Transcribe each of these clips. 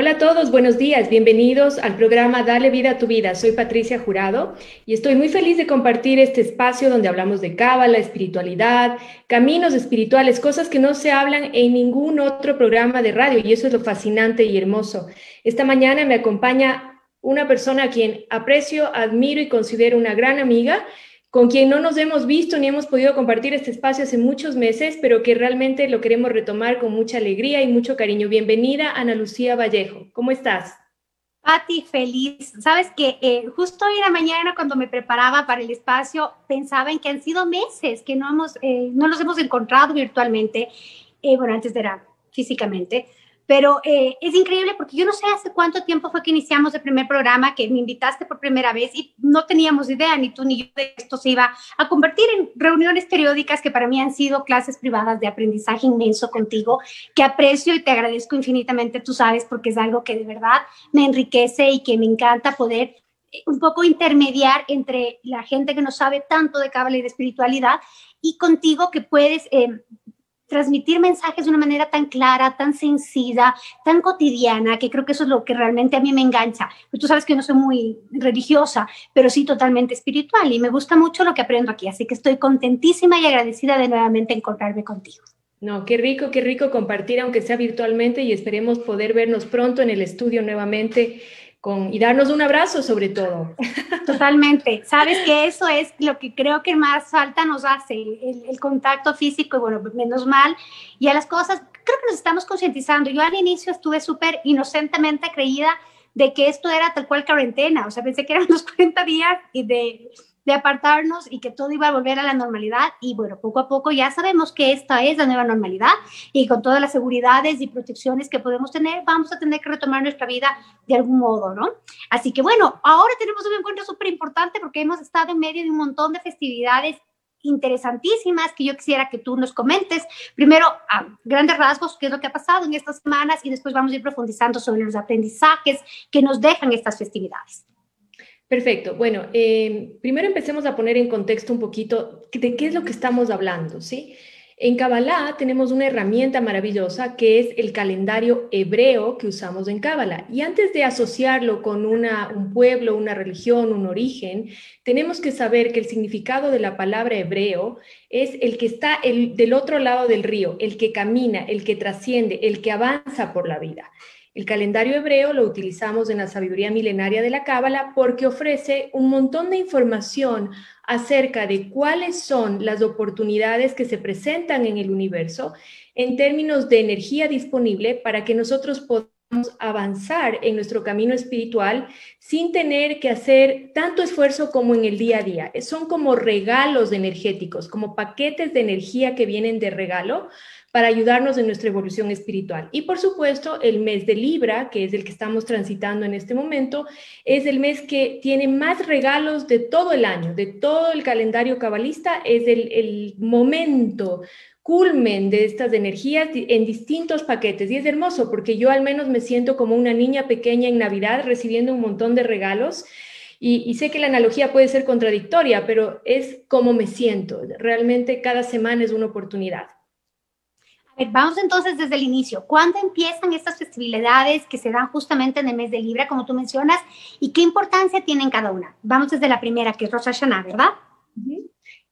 Hola a todos, buenos días, bienvenidos al programa Dale vida a tu vida. Soy Patricia Jurado y estoy muy feliz de compartir este espacio donde hablamos de cábala, espiritualidad, caminos espirituales, cosas que no se hablan en ningún otro programa de radio y eso es lo fascinante y hermoso. Esta mañana me acompaña una persona a quien aprecio, admiro y considero una gran amiga con quien no nos hemos visto ni hemos podido compartir este espacio hace muchos meses, pero que realmente lo queremos retomar con mucha alegría y mucho cariño. Bienvenida, Ana Lucía Vallejo. ¿Cómo estás? Pati, feliz. Sabes que eh, justo hoy en la mañana cuando me preparaba para el espacio, pensaba en que han sido meses que no, hemos, eh, no nos hemos encontrado virtualmente, eh, bueno, antes era físicamente, pero eh, es increíble porque yo no sé hace cuánto tiempo fue que iniciamos el primer programa, que me invitaste por primera vez y no teníamos idea, ni tú ni yo, de esto se iba a convertir en reuniones periódicas que para mí han sido clases privadas de aprendizaje inmenso contigo, que aprecio y te agradezco infinitamente, tú sabes, porque es algo que de verdad me enriquece y que me encanta poder eh, un poco intermediar entre la gente que no sabe tanto de cábala y de espiritualidad y contigo que puedes eh, transmitir mensajes de una manera tan clara, tan sencilla, tan cotidiana, que creo que eso es lo que realmente a mí me engancha. Pues tú sabes que no soy muy religiosa, pero sí totalmente espiritual y me gusta mucho lo que aprendo aquí, así que estoy contentísima y agradecida de nuevamente encontrarme contigo. No, qué rico, qué rico compartir, aunque sea virtualmente, y esperemos poder vernos pronto en el estudio nuevamente con, y darnos un abrazo sobre todo. Totalmente. Sabes que eso es lo que creo que más falta nos hace, el, contacto físico, y bueno, menos mal. Y a las cosas, creo que nos estamos concientizando. Yo al inicio estuve súper inocentemente creída de que esto era tal cual cuarentena, o sea, pensé que eran los 40 días y de de apartarnos y que todo iba a volver a la normalidad. Y bueno, poco a poco ya sabemos que esta es la nueva normalidad y con todas las seguridades y protecciones que podemos tener, vamos a tener que retomar nuestra vida de algún modo, ¿no? Así que bueno, ahora tenemos un encuentro súper importante porque hemos estado en medio de un montón de festividades interesantísimas que yo quisiera que tú nos comentes. Primero, a grandes rasgos, qué es lo que ha pasado en estas semanas y después vamos a ir profundizando sobre los aprendizajes que nos dejan estas festividades. Perfecto. Bueno, eh, primero empecemos a poner en contexto un poquito de qué es lo que estamos hablando, ¿sí? En Kabbalah tenemos una herramienta maravillosa que es el calendario hebreo que usamos en Kabbalah. Y antes de asociarlo con una, un pueblo, una religión, un origen, tenemos que saber que el significado de la palabra hebreo es el que está el, del otro lado del río, el que camina, el que trasciende, el que avanza por la vida. El calendario hebreo lo utilizamos en la sabiduría milenaria de la Cábala porque ofrece un montón de información acerca de cuáles son las oportunidades que se presentan en el universo en términos de energía disponible para que nosotros podamos avanzar en nuestro camino espiritual sin tener que hacer tanto esfuerzo como en el día a día. Son como regalos energéticos, como paquetes de energía que vienen de regalo para ayudarnos en nuestra evolución espiritual. Y por supuesto, el mes de Libra, que es el que estamos transitando en este momento, es el mes que tiene más regalos de todo el año, de todo el calendario cabalista, es el, momento culmen de estas energías en distintos paquetes. Y es hermoso porque yo al menos me siento como una niña pequeña en Navidad recibiendo un montón de regalos. Y, y, sé que la analogía puede ser contradictoria, pero es como me siento. Realmente cada semana es una oportunidad. Vamos entonces desde el inicio. ¿Cuándo empiezan estas festividades que se dan justamente en el mes de Libra, como tú mencionas, y qué importancia tienen cada una? Vamos desde la primera, que es Rosh Hashanah, ¿verdad?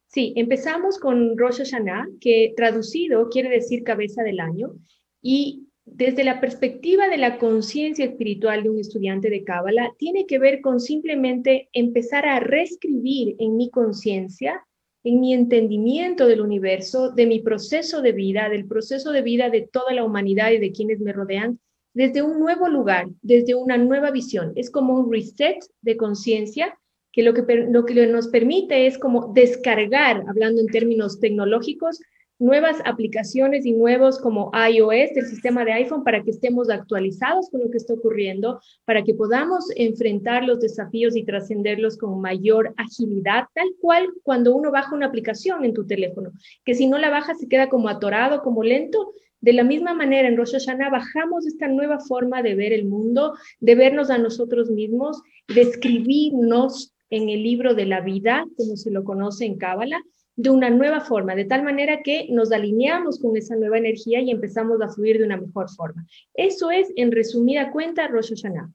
Sí, empezamos con Rosh Hashanah, que traducido quiere decir cabeza del año, y desde la perspectiva de la conciencia espiritual de un estudiante de Cábala, tiene que ver con simplemente empezar a reescribir en mi conciencia en mi entendimiento del universo, de mi proceso de vida, del proceso de vida de toda la humanidad y de quienes me rodean, desde un nuevo lugar, desde una nueva visión. Es como un reset de conciencia que lo, que lo que nos permite es como descargar, hablando en términos tecnológicos, nuevas aplicaciones y nuevos como iOS, el sistema de iPhone, para que estemos actualizados con lo que está ocurriendo, para que podamos enfrentar los desafíos y trascenderlos con mayor agilidad, tal cual cuando uno baja una aplicación en tu teléfono, que si no la baja se queda como atorado, como lento. De la misma manera, en Rosh bajamos esta nueva forma de ver el mundo, de vernos a nosotros mismos, de escribirnos en el libro de la vida, como se lo conoce en Cábala, de una nueva forma, de tal manera que nos alineamos con esa nueva energía y empezamos a fluir de una mejor forma. Eso es, en resumida cuenta, Rosh Hashanah.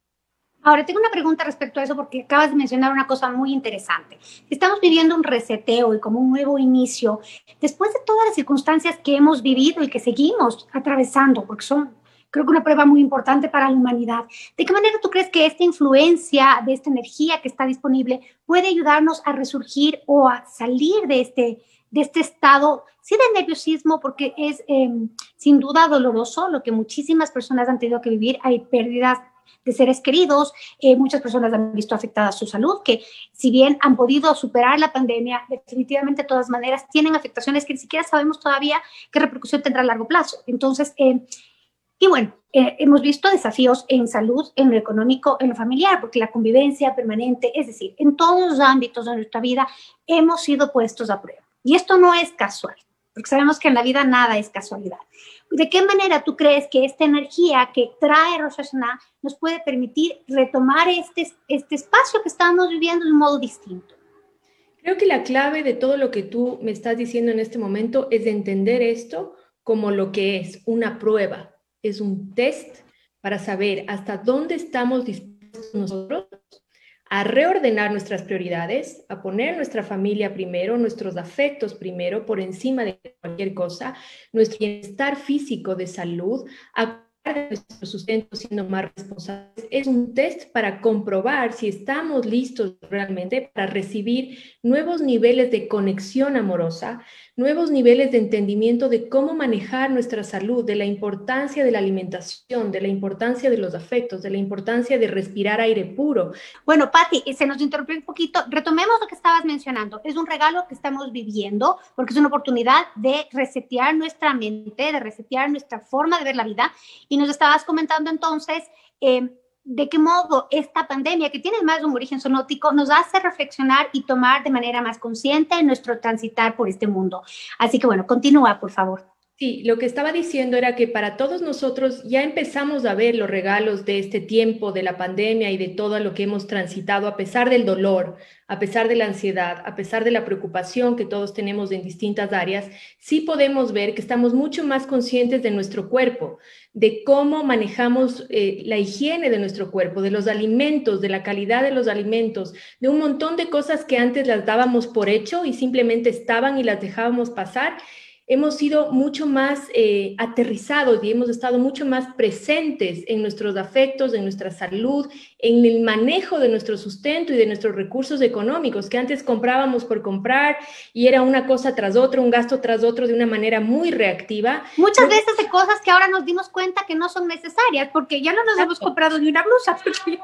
Ahora, tengo una pregunta respecto a eso porque acabas de mencionar una cosa muy interesante. Estamos viviendo un reseteo y como un nuevo inicio, después de todas las circunstancias que hemos vivido y que seguimos atravesando, porque son, creo que una prueba muy importante para la humanidad. ¿De qué manera tú crees que esta influencia de esta energía que está disponible puede ayudarnos a resurgir o a salir de este, de este estado, sí de nerviosismo, porque es em, sin duda doloroso lo que muchísimas personas han tenido que vivir. Hay pérdidas de seres queridos. Eh, muchas personas han visto afectada su salud, que si bien han podido superar la pandemia, definitivamente de todas maneras tienen afectaciones que ni siquiera sabemos todavía qué repercusión tendrá a largo plazo. Entonces, eh, y bueno, eh, hemos visto desafíos en salud, en lo económico, en lo familiar, porque la convivencia permanente, es decir, en todos los ámbitos de nuestra vida, hemos sido puestos a prueba. Y esto no es casual, porque sabemos que en la vida nada es casualidad. ¿De qué manera tú crees que esta energía que trae Rosh Hashanah nos puede permitir retomar este, este espacio que estamos viviendo de un modo distinto? Creo que la clave de todo lo que tú me estás diciendo en este momento es entender esto como lo que es una prueba, es un test para saber hasta dónde estamos dispuestos nosotros a reordenar nuestras prioridades, a poner nuestra familia primero, nuestros afectos primero, por encima de cualquier cosa, nuestro bienestar físico de salud, a de nuestro sustento más responsables. Es un test para comprobar si estamos listos realmente para recibir nuevos niveles de conexión amorosa, nuevos niveles de entendimiento de cómo manejar nuestra salud, de la importancia de la alimentación, de la importancia de los afectos, de la importancia de respirar aire puro. Bueno, Patti, se nos interrumpió un poquito. Retomemos lo que estabas mencionando. Es un regalo que estamos viviendo porque es una oportunidad de resetear nuestra mente, de resetear nuestra forma de ver la vida. Y nos estabas comentando entonces... Eh, de qué modo esta pandemia, que tiene más un origen sonótico, nos hace reflexionar y tomar de manera más consciente nuestro transitar por este mundo. Así que bueno, continúa, por favor. Sí, lo que estaba diciendo era que para todos nosotros ya empezamos a ver los regalos de este tiempo, de la pandemia y de todo lo que hemos transitado, a pesar del dolor, a pesar de la ansiedad, a pesar de la preocupación que todos tenemos en distintas áreas, sí podemos ver que estamos mucho más conscientes de nuestro cuerpo, de cómo manejamos eh, la higiene de nuestro cuerpo, de los alimentos, de la calidad de los alimentos, de un montón de cosas que antes las dábamos por hecho y simplemente estaban y las dejábamos pasar hemos sido mucho más eh, aterrizados y hemos estado mucho más presentes en nuestros afectos, en nuestra salud, en el manejo de nuestro sustento y de nuestros recursos económicos, que antes comprábamos por comprar y era una cosa tras otra, un gasto tras otro de una manera muy reactiva. Muchas veces de cosas que ahora nos dimos cuenta que no son necesarias, porque ya no nos hemos comprado ni una blusa, porque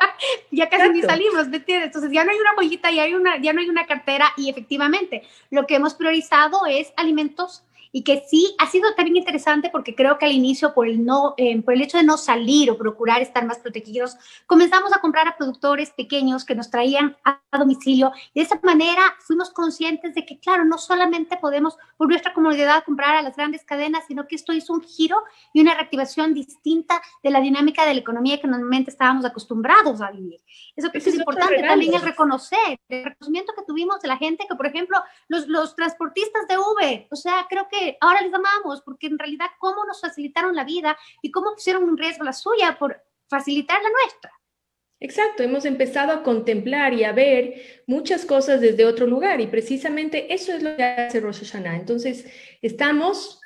ya, casi ni salimos, ¿me entiendes? Entonces ya no hay una joyita, ya, hay una, ya no hay una cartera y efectivamente lo que hemos priorizado es alimentos y que sí ha sido también interesante porque creo que al inicio por el, no, eh, por el hecho de no salir o procurar estar más protegidos, comenzamos a comprar a productores pequeños que nos traían a, domicilio y de esa manera fuimos conscientes de que, claro, no solamente podemos por nuestra comunidad comprar a las grandes cadenas, sino que esto hizo un giro y una reactivación distinta de la dinámica de la economía que normalmente estábamos acostumbrados a vivir. Eso, es, es importante también el reconocer, el reconocimiento que tuvimos de la gente que, por ejemplo, los, los transportistas de Uber, o sea, creo que ahora les amamos, porque en realidad cómo nos facilitaron la vida y cómo pusieron en riesgo la suya por facilitar la nuestra. Exacto, hemos empezado a contemplar y a ver muchas cosas desde otro lugar y precisamente eso es lo que hace Rosh. Entonces, estamos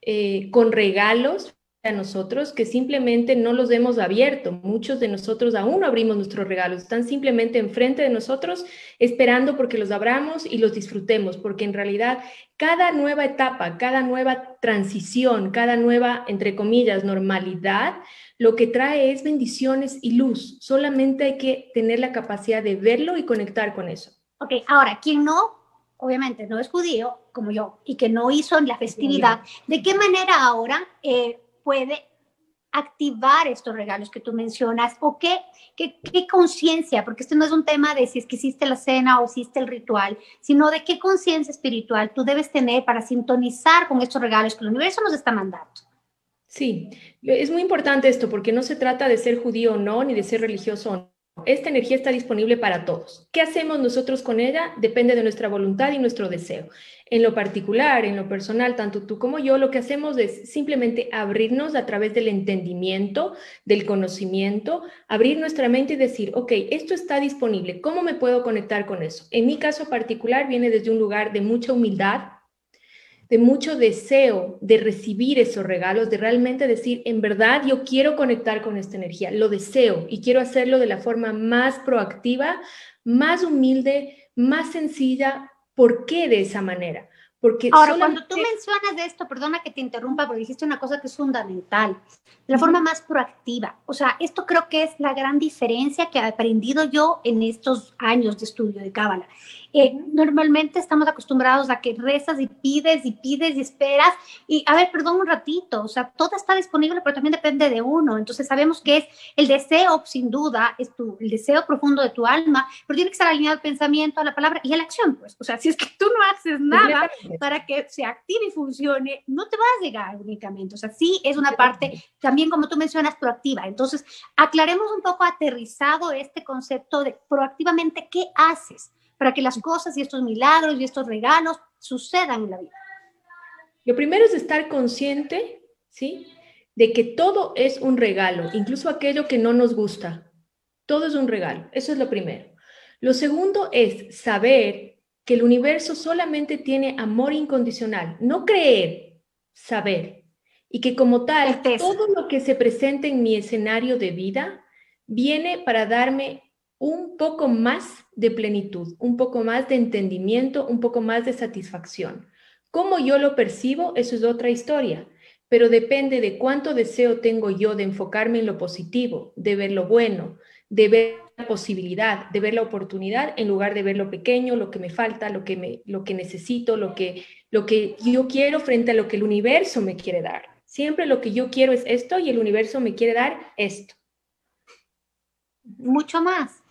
eh, con regalos a nosotros que simplemente no los hemos abierto. Muchos de nosotros aún no abrimos nuestros regalos, están simplemente enfrente de nosotros esperando porque los abramos y los disfrutemos, porque en realidad cada nueva etapa, cada nueva transición, cada nueva, entre comillas, normalidad, lo que trae es bendiciones y luz. Solamente hay que tener la capacidad de verlo y conectar con eso. Ok, ahora, quien no, obviamente no es judío como yo y que no hizo la festividad, ¿de qué manera ahora eh, puede activar estos regalos que tú mencionas o qué, qué, conciencia, porque esto no es un tema de si es que hiciste la cena o hiciste el ritual, sino de qué conciencia espiritual tú debes tener para sintonizar con estos regalos que el universo nos está mandando. Sí, es muy importante esto porque no se trata de ser judío o no, ni de ser religioso o esta energía está disponible para todos. ¿Qué hacemos nosotros con ella? Depende de nuestra voluntad y nuestro deseo. En lo particular, en lo personal, tanto tú como yo, lo que hacemos es simplemente abrirnos a través del entendimiento, del conocimiento, abrir nuestra mente y decir, ok, esto está disponible, ¿cómo me puedo conectar con eso? En mi caso particular viene desde un lugar de mucha humildad, de mucho deseo de recibir esos regalos, de realmente decir, en verdad yo quiero conectar con esta energía, lo deseo y quiero hacerlo de la forma más proactiva, más humilde, más sencilla. ¿Por qué de esa manera? Porque Ahora, cuando tú mencionas de esto, perdona que te interrumpa, porque dijiste una cosa que es fundamental, la forma más proactiva. O sea, esto creo que es la gran diferencia que he aprendido yo en estos años de estudio de Cábala. Eh, normalmente estamos acostumbrados a que rezas y pides y pides y esperas y, a ver, perdón un ratito, o sea, todo está disponible, pero también depende de uno. Entonces sabemos que es el deseo, sin duda, es tu, el deseo profundo de tu alma, pero tiene que estar alineado al pensamiento, a la palabra y a la acción, pues. O sea, si es que tú no haces nada para que se active y funcione, no te vas a llegar únicamente. O sea, sí es una parte también, como tú mencionas, proactiva. Entonces, aclaremos un poco aterrizado este concepto de proactivamente qué haces para que las cosas y estos milagros y estos regalos sucedan en la vida? Lo primero es estar consciente, ¿sí? De que todo es un regalo, incluso aquello que no nos gusta. Todo es un regalo. Eso es lo primero. Lo segundo es saber que el universo solamente tiene amor incondicional, no creer, saber. Y que como tal, todo lo que se presenta en mi escenario de vida viene para darme un poco más de plenitud, un poco más de entendimiento, un poco más de satisfacción. Cómo yo lo percibo, eso es otra historia, pero depende de cuánto deseo tengo yo de enfocarme en lo positivo, de ver lo bueno, de ver la posibilidad, de ver la oportunidad en lugar de ver lo pequeño, lo que me falta, lo que, me, lo que necesito, lo que, lo que yo quiero frente a lo que el universo me quiere dar. Siempre lo que yo quiero es esto y el universo me quiere dar esto. Mucho más.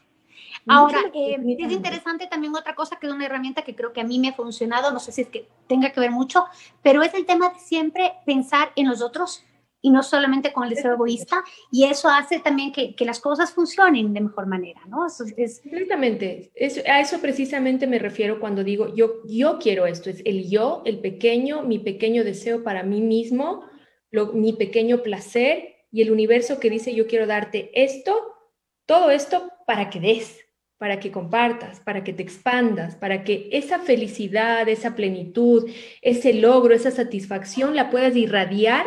Ahora, eh, es interesante también otra cosa que es una herramienta que creo que a mí me ha funcionado, no sé si es que tenga que ver mucho, pero es el tema de siempre pensar en los otros y no solamente con el deseo egoísta, y eso hace también que, que las cosas funcionen de mejor manera, ¿no? Eso es... Completamente, a eso precisamente me refiero cuando digo yo, yo quiero esto, es el yo, el pequeño, mi pequeño deseo para mí mismo, lo, mi pequeño placer y el universo que dice yo quiero darte esto, todo esto para que des, para que compartas, para que te expandas, para que esa felicidad, esa plenitud, ese logro, esa satisfacción la puedas irradiar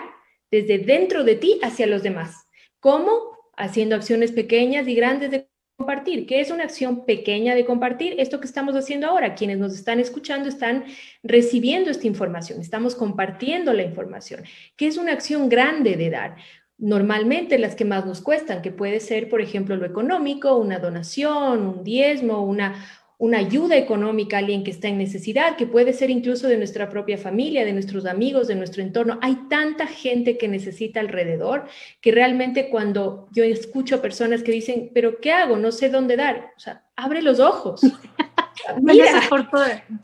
desde dentro de ti hacia los demás. ¿Cómo? Haciendo acciones pequeñas y grandes de compartir. ¿Qué es una acción pequeña de compartir? Esto que estamos haciendo ahora. Quienes nos están escuchando están recibiendo esta información, estamos compartiendo la información. ¿Qué es una acción grande de dar? Normalmente las que más nos cuestan, que puede ser, por ejemplo, lo económico, una donación, un diezmo, una, una ayuda económica a alguien que está en necesidad, que puede ser incluso de nuestra propia familia, de nuestros amigos, de nuestro entorno. Hay tanta gente que necesita alrededor que realmente cuando yo escucho a personas que dicen, pero ¿qué hago? No sé dónde dar. O sea, abre los ojos. Mira, por,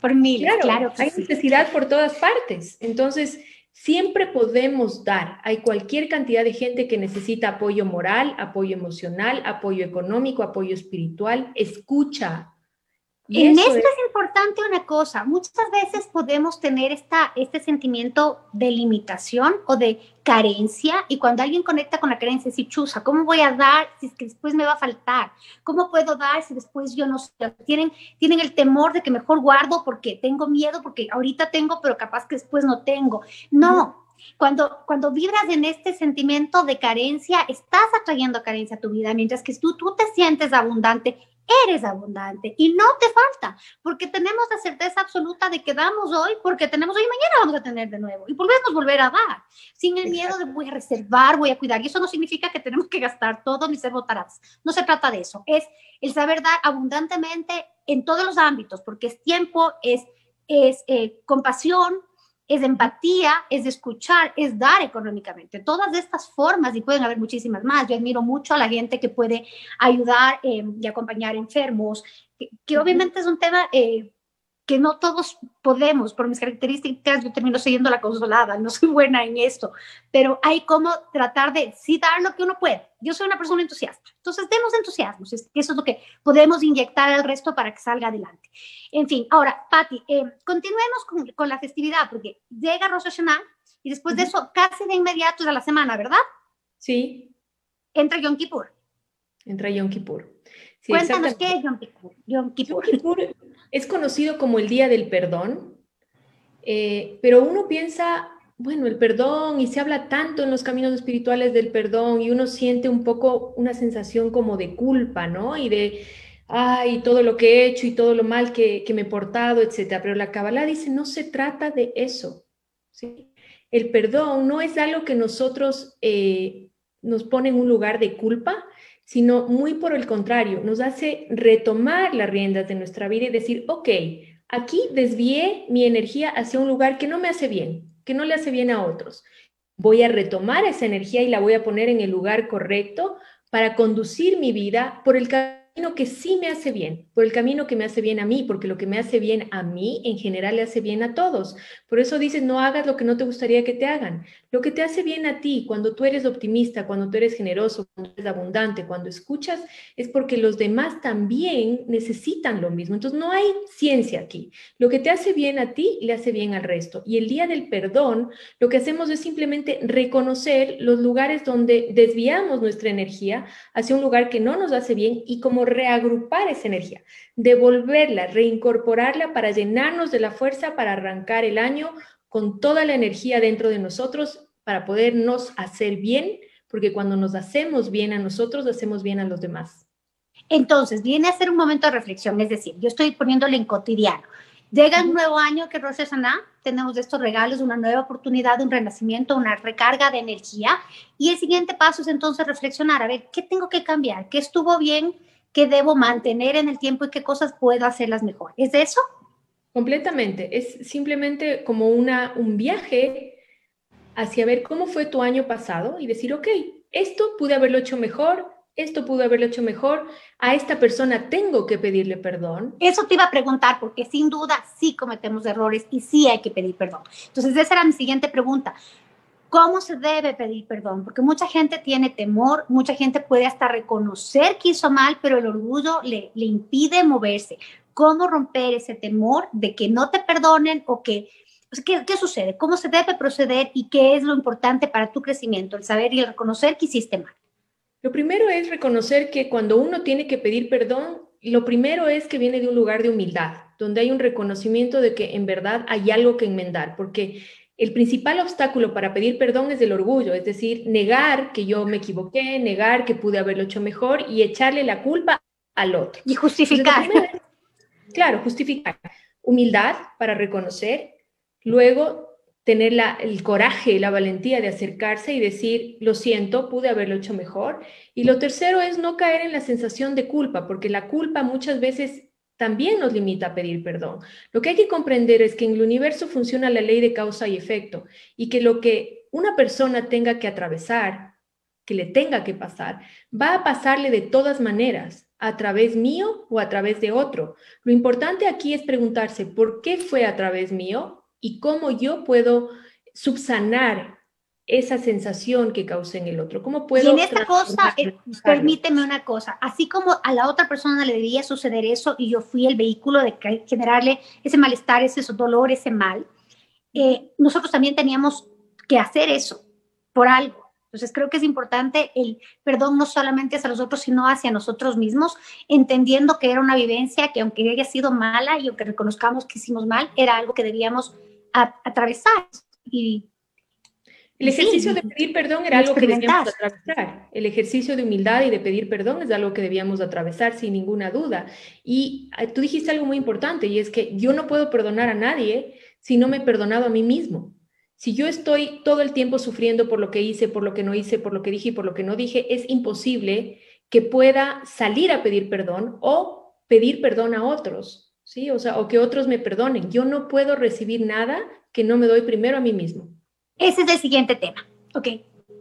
por mil, claro, claro hay necesidad por todas partes. Entonces, Siempre podemos dar. Hay cualquier cantidad de gente que necesita apoyo moral, apoyo emocional, apoyo económico, apoyo espiritual. Escucha. En esto es... importante una cosa. Muchas veces podemos tener esta, este sentimiento de limitación o de carencia y cuando alguien conecta con la carencia, si chusa, ¿cómo voy a dar si es que después me va a faltar? ¿Cómo puedo dar si después yo no sé? Tienen, tienen el temor de que mejor guardo porque tengo miedo, porque ahorita tengo, pero capaz que después no tengo. No. Cuando, cuando vibras en este sentimiento de carencia, estás atrayendo carencia a tu vida, mientras que tú, tú te sientes abundante eres abundante y no te falta, porque tenemos la certeza absoluta de que damos hoy, porque tenemos hoy y mañana vamos a tener de nuevo y podemos volver a dar, sin el miedo de voy a reservar, voy a cuidar. Y eso no significa que tenemos que gastar todo ni ser botarás. No se trata de eso, es el saber dar abundantemente en todos los ámbitos, porque es tiempo, es, es eh, compasión, es empatía, es escuchar, es dar económicamente. Todas estas formas, y pueden haber muchísimas más. Yo admiro mucho a la gente que puede ayudar eh, y acompañar enfermos, que, obviamente es un tema eh, que no todos podemos, por mis características, yo termino siendo la consolada, no soy buena en esto, pero hay como tratar de sí dar lo que uno puede. Yo soy una persona entusiasta, entonces demos entusiasmo, eso es lo que podemos inyectar al resto para que salga adelante. En fin, ahora, Patti, eh, continuemos con, con, la festividad, porque llega Rosh Hashanah y después de eso, casi de inmediato es a la semana, ¿verdad? Sí. Entra Yom Kippur. Entra Yom Kippur. Cuéntanos qué es Yom Kippur. Yom Kippur. Yom Kippur es conocido como el Día del Perdón, eh, pero uno piensa, bueno, el perdón, y se habla tanto en los caminos espirituales del perdón, y uno siente un poco una sensación como de culpa, ¿no? Y de, ay, todo lo que he hecho y todo lo mal que, me he portado, etcétera. Pero la Kabbalah dice, no se trata de eso, ¿sí? El perdón no es algo que nosotros eh, nos pone en un lugar de culpa, sino muy por el contrario, nos hace retomar las riendas de nuestra vida y decir, ok, aquí desvié mi energía hacia un lugar que no me hace bien, que no le hace bien a otros. Voy a retomar esa energía y la voy a poner en el lugar correcto para conducir mi vida por el camino que sí me hace bien, por el camino que me hace bien a mí, porque lo que me hace bien a mí en general le hace bien a todos. Por eso dices, no hagas lo que no te gustaría que te hagan. Lo que te hace bien a ti, cuando tú eres optimista, cuando tú eres generoso, cuando eres abundante, cuando escuchas, es porque los demás también necesitan lo mismo. Entonces no hay ciencia aquí. Lo que te hace bien a ti le hace bien al resto. Y el día del perdón, lo que hacemos es simplemente reconocer los lugares donde desviamos nuestra energía hacia un lugar que no nos hace bien y como reagrupar esa energía, devolverla, reincorporarla para llenarnos de la fuerza para arrancar el año con toda la energía dentro de nosotros para podernos hacer bien, porque cuando nos hacemos bien a nosotros, hacemos bien a los demás. Entonces, viene a ser un momento de reflexión, es decir, yo estoy poniéndole en cotidiano. Llega un nuevo año que Rosh Hashanah, tenemos estos regalos, una nueva oportunidad, un renacimiento, una recarga de energía. Y el siguiente paso es entonces reflexionar, a ver, ¿qué tengo que cambiar? ¿Qué estuvo bien? Qué debo mantener en el tiempo y qué cosas puedo hacerlas mejor. ¿Es eso? Completamente. Es simplemente como una, un viaje hacia ver cómo fue tu año pasado y decir, ok, esto pude haberlo hecho mejor, esto pude haberlo hecho mejor, a esta persona tengo que pedirle perdón. Eso te iba a preguntar, porque sin duda sí cometemos errores y sí hay que pedir perdón. Entonces, esa era mi siguiente pregunta. ¿Cómo se debe pedir perdón? Porque mucha gente tiene temor, mucha gente puede hasta reconocer que hizo mal, pero el orgullo le, le impide moverse. ¿Cómo romper ese temor de que no te perdonen o que... ¿qué, ¿Qué sucede? ¿Cómo se debe proceder y qué es lo importante para tu crecimiento? El saber y el reconocer que hiciste mal. Lo primero es reconocer que cuando uno tiene que pedir perdón, lo primero es que viene de un lugar de humildad, donde hay un reconocimiento de que en verdad hay algo que enmendar, porque el principal obstáculo para pedir perdón es el orgullo, es decir, negar que yo me equivoqué, negar que pude haberlo hecho mejor y echarle la culpa al otro. Y justificar. claro, justificar. Humildad para reconocer, luego tener el coraje, la valentía de acercarse y decir, lo siento, pude haberlo hecho mejor. Y lo tercero es no caer en la sensación de culpa, porque la culpa muchas veces también nos limita a pedir perdón. Lo que hay que comprender es que en el universo funciona la ley de causa y efecto y que lo que una persona tenga que atravesar, que le tenga que pasar, va a pasarle de todas maneras, a través mío o a través de otro. Lo importante aquí es preguntarse por qué fue a través mío y cómo yo puedo subsanar esa sensación que causa en el otro? ¿Cómo puedo... Y en esta cosa, eh, permíteme una cosa, así como a la otra persona le debía suceder eso y yo fui el vehículo de generarle ese malestar, ese dolor, ese mal, eh, nosotros también teníamos que hacer eso por algo. Entonces creo que es importante el perdón no solamente hacia los otros, sino hacia nosotros mismos, entendiendo que era una vivencia que aunque haya sido mala y aunque reconozcamos que hicimos mal, era algo que debíamos atravesar y el ejercicio de pedir perdón era algo que debíamos atravesar. El ejercicio de humildad y de pedir perdón es algo que debíamos atravesar sin ninguna duda. Y ah, tú dijiste algo muy importante y es que yo no puedo perdonar a nadie si no me he perdonado a mí mismo. Si yo estoy todo el tiempo sufriendo por lo que hice, por lo que no hice, por lo que dije y por lo que no dije, es imposible que pueda salir a pedir perdón o pedir perdón a otros, ¿sí? O sea, o que otros me perdonen. Yo no puedo recibir nada que no me doy primero a mí mismo. Ese es el siguiente tema. Ok,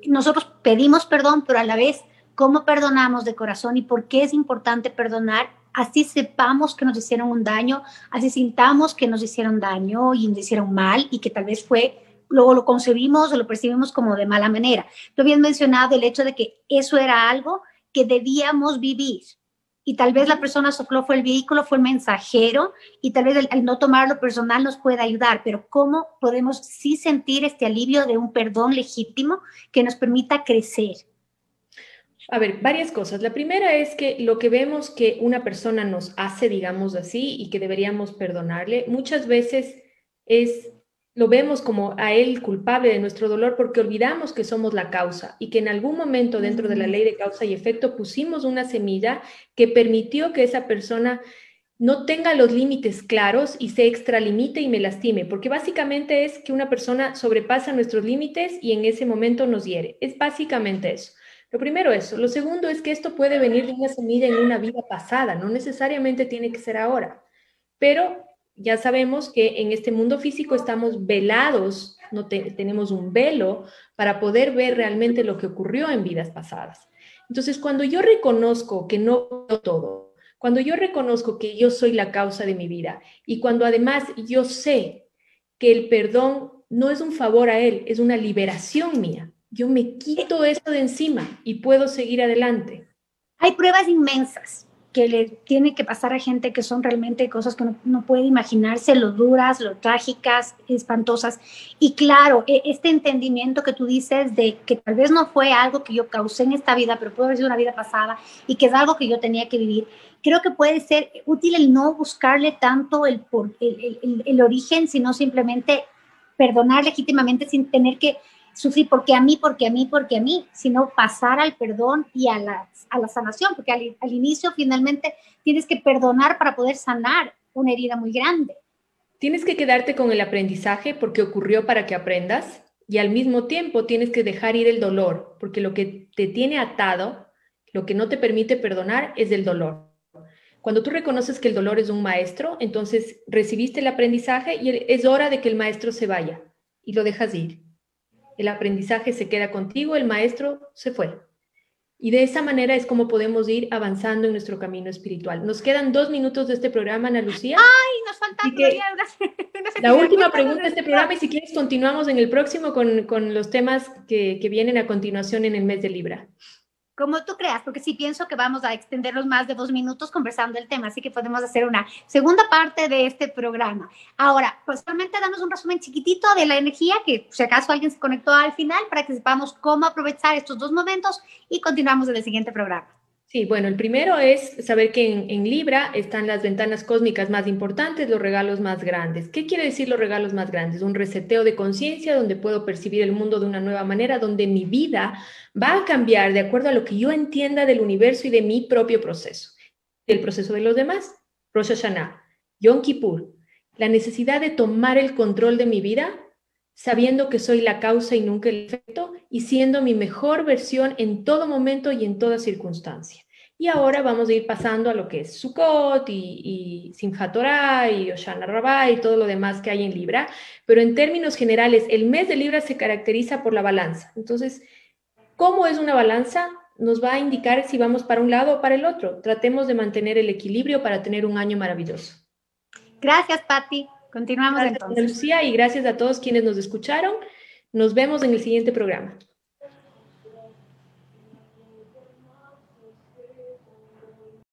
nosotros pedimos perdón, pero a la vez, ¿cómo perdonamos de corazón y por qué es importante perdonar así sepamos que nos hicieron un daño, así sintamos que nos hicieron daño y nos hicieron mal y que tal vez fue, luego lo concebimos o lo percibimos como de mala manera. Tú habías mencionado el hecho de que eso era algo que debíamos vivir. Y tal vez la persona solo fue el vehículo, fue el mensajero, y tal vez el, no tomarlo personal nos pueda ayudar, pero ¿cómo podemos sí sentir este alivio de un perdón legítimo que nos permita crecer? A ver, varias cosas. La primera es que lo que vemos que una persona nos hace, digamos así, y que deberíamos perdonarle, muchas veces es lo vemos como a él culpable de nuestro dolor porque olvidamos que somos la causa y que en algún momento dentro de la ley de causa y efecto pusimos una semilla que permitió que esa persona no tenga los límites claros y se extralimite y me lastime, porque básicamente es que una persona sobrepasa nuestros límites y en ese momento nos hiere. Es básicamente eso. Lo primero eso. Lo segundo es que esto puede venir de una semilla en una vida pasada, no necesariamente tiene que ser ahora, pero ya sabemos que en este mundo físico estamos velados, no tenemos un velo para poder ver realmente lo que ocurrió en vidas pasadas. Entonces, cuando yo reconozco que no todo, cuando yo reconozco que yo soy la causa de mi vida y cuando además yo sé que el perdón no es un favor a él, es una liberación mía, yo me quito eso de encima y puedo seguir adelante. Hay pruebas inmensas que le tiene que pasar a gente que son realmente cosas que no, puede imaginarse, lo duras, lo trágicas, espantosas. Y claro, e, este entendimiento que tú dices de que tal vez no fue algo que yo causé en esta vida, pero puede haber sido una vida pasada y que es algo que yo tenía que vivir, creo que puede ser útil el no buscarle tanto el, el, el, el origen, sino simplemente perdonar legítimamente sin tener que sufrir porque a mí, porque a mí, porque a mí, sino pasar al perdón y a la, a la sanación, porque al, al, inicio finalmente tienes que perdonar para poder sanar una herida muy grande. Tienes que quedarte con el aprendizaje porque ocurrió para que aprendas y al mismo tiempo tienes que dejar ir el dolor, porque lo que te tiene atado, lo que no te permite perdonar es el dolor. Cuando tú reconoces que el dolor es un maestro, entonces recibiste el aprendizaje y es hora de que el maestro se vaya y lo dejas ir el aprendizaje se queda contigo, el maestro se fue. Y de esa manera es como podemos ir avanzando en nuestro camino espiritual. Nos quedan dos minutos de este programa, Ana Lucía. ¡Ay, nos falta La última pregunta de este programa y si quieres continuamos en el próximo con, con los temas que, que vienen a continuación en el mes de Libra como tú creas, porque sí pienso que vamos a extendernos más de dos minutos conversando el tema, así que podemos hacer una segunda parte de este programa. Ahora, pues solamente damos un resumen chiquitito de la energía, que si acaso alguien se conectó al final, para que sepamos cómo aprovechar estos dos momentos y continuamos en el siguiente programa. Sí, bueno, el primero es saber que en, Libra están las ventanas cósmicas más importantes, los regalos más grandes. ¿Qué quiere decir los regalos más grandes? Un reseteo de conciencia donde puedo percibir el mundo de una nueva manera, donde mi vida va a cambiar de acuerdo a lo que yo entienda del universo y de mi propio proceso, del proceso de los demás. Rosh Hashanah, Yom Kippur, la necesidad de tomar el control de mi vida sabiendo que soy la causa y nunca el efecto, y siendo mi mejor versión en todo momento y en toda circunstancia. Y ahora vamos a ir pasando a lo que es Sukkot y, y Simchat Torah y Oshana Rabbah y todo lo demás que hay en Libra. Pero en términos generales, el mes de Libra se caracteriza por la balanza. Entonces, ¿cómo es una balanza? Nos va a indicar si vamos para un lado o para el otro. Tratemos de mantener el equilibrio para tener un año maravilloso. Gracias, Patti. Continuamos gracias, entonces. Lucía, y gracias a todos quienes nos escucharon. Nos vemos en el siguiente programa.